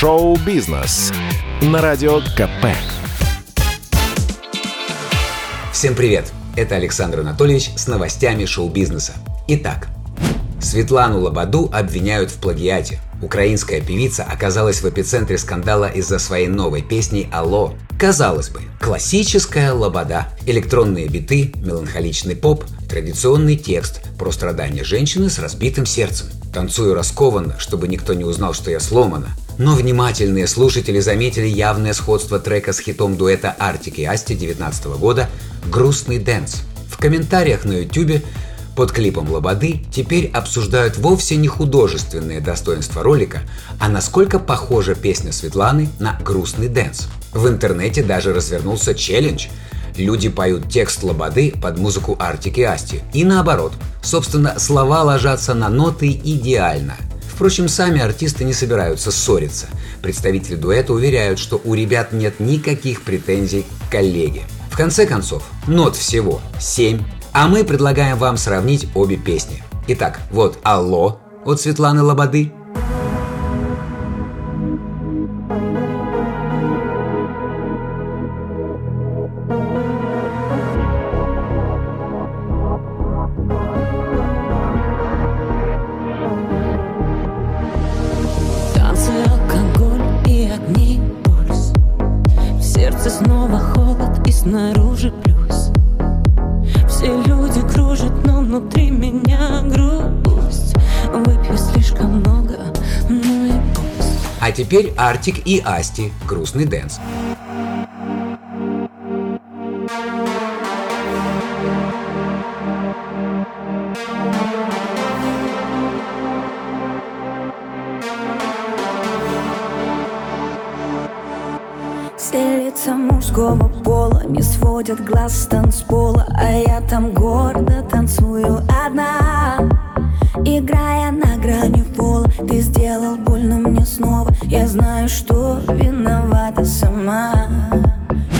Шоу-бизнес на Радио КП. Всем привет! Это Александр Анатольевич с новостями шоу-бизнеса. Итак, Светлану Лободу обвиняют в плагиате. Украинская певица оказалась в эпицентре скандала из-за своей новой песни «Алло». Казалось бы, классическая лобода, электронные биты, меланхоличный поп, традиционный текст про страдания женщины с разбитым сердцем. Танцую раскованно, чтобы никто не узнал, что я сломана. Но внимательные слушатели заметили явное сходство трека с хитом дуэта Artik и Asti 19 года «Грустный dance». В комментариях на YouTube под клипом Лободы теперь обсуждают вовсе не художественные достоинства ролика, а насколько похожа песня Светланы на грустный dance. В интернете даже развернулся челлендж. Люди поют текст Лободы под музыку Artik и Asti. И наоборот. Собственно, слова ложатся на ноты идеально. Впрочем, сами артисты не собираются ссориться. Представители дуэта уверяют, что у ребят нет никаких претензий к коллеге. В конце концов, нот всего 7 а мы предлагаем вам сравнить обе песни. Итак, вот «Алло» от Светланы Лободы снова холод и снаружи плюс. Все люди кружат, но внутри меня грусть. Выпью слишком много, ну и пусть. А теперь Artik и Asti, грустный dance лица мужского пола не сводят глаз с танцпола А я там гордо танцую одна. Играя на грани пола Ты сделал больно мне снова. Я знаю, что виновата сама.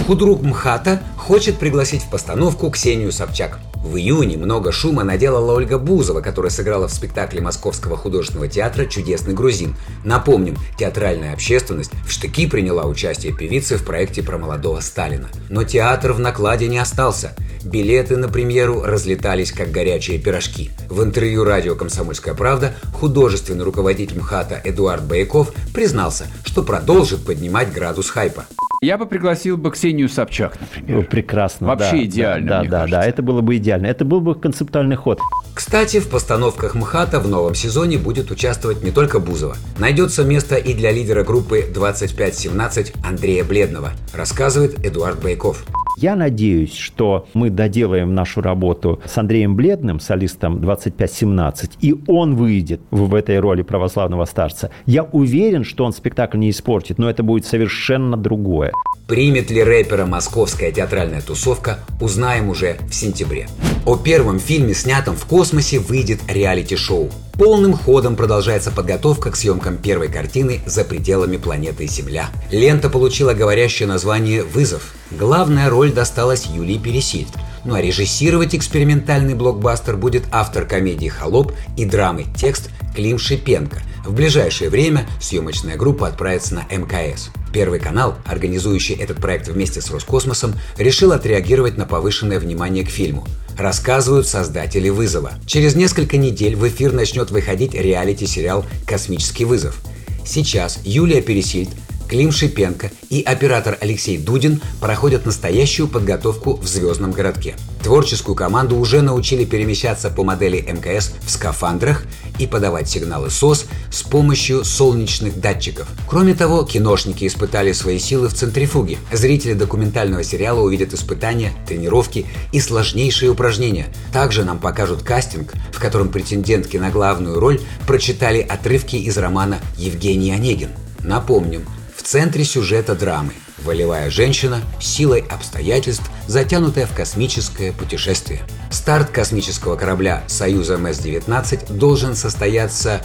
Худрук МХАТа хочет пригласить в постановку Ксению Собчак – в июне много шума наделала Ольга Бузова, которая сыграла в спектакле Московского художественного театра «Чудесный грузин». Напомним, театральная общественность в штыки приняла участие певицы в проекте про молодого Сталина. Но театр в накладе не остался. Билеты на премьеру разлетались как горячие пирожки. В интервью радио «Комсомольская правда» художественный руководитель МХАТа Эдуард Бояков признался, что продолжит поднимать градус хайпа. Я бы пригласил бы Ксению Собчак, например. Прекрасно. Вообще да, идеально, Да, мне да, кажется. да, это было бы идеально. Это был бы концептуальный ход. Кстати, в постановках МХАТа в новом сезоне будет участвовать не только Бузова. Найдется место и для лидера группы 2517 Андрея Бледного, рассказывает Эдуард Байков. Я надеюсь, что мы доделаем нашу работу с Андреем Бледным, солистом 2517, и он выйдет в, этой роли православного старца. Я уверен, что он спектакль не испортит, но это будет совершенно другое. Примет ли рэпера московская театральная тусовка, узнаем уже в сентябре. О первом фильме, снятом в космосе, выйдет реалити-шоу. Полным ходом продолжается подготовка к съемкам первой картины «За пределами планеты Земля». Лента получила говорящее название «Вызов». Главная роль досталась Юлии Пересильд. Ну а режиссировать экспериментальный блокбастер будет автор комедии «Холоп» и драмы «Текст» Клим Шипенко. В ближайшее время съемочная группа отправится на МКС. Первый канал, организующий этот проект вместе с Роскосмосом, решил отреагировать на повышенное внимание к фильму. Рассказывают создатели «Вызова». Через несколько недель в эфир начнет выходить реалити-сериал «Космический вызов». Сейчас Юлия Пересильд, Клим Шипенко и оператор Алексей Дудин проходят настоящую подготовку в звездном городке. Творческую команду уже научили перемещаться по модели МКС в скафандрах и подавать сигналы СОС с помощью солнечных датчиков. Кроме того, киношники испытали свои силы в центрифуге. Зрители документального сериала увидят испытания, тренировки и сложнейшие упражнения. Также нам покажут кастинг, в котором претендентки на главную роль прочитали отрывки из романа Евгений Онегин. Напомним, в центре сюжета драмы волевая женщина силой обстоятельств, затянутая в космическое путешествие. Старт космического корабля «Союза МС-19» должен состояться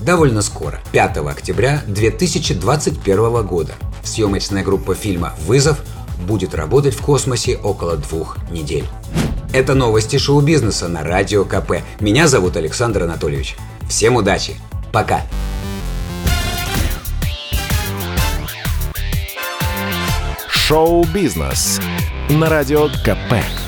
довольно скоро, 5 октября 2021 года. Съемочная группа фильма «Вызов» будет работать в космосе около двух недель. Это новости шоу-бизнеса на Радио КП. Меня зовут Александр Анатольевич. Всем удачи. Пока. Шоу-бизнес на радио КП.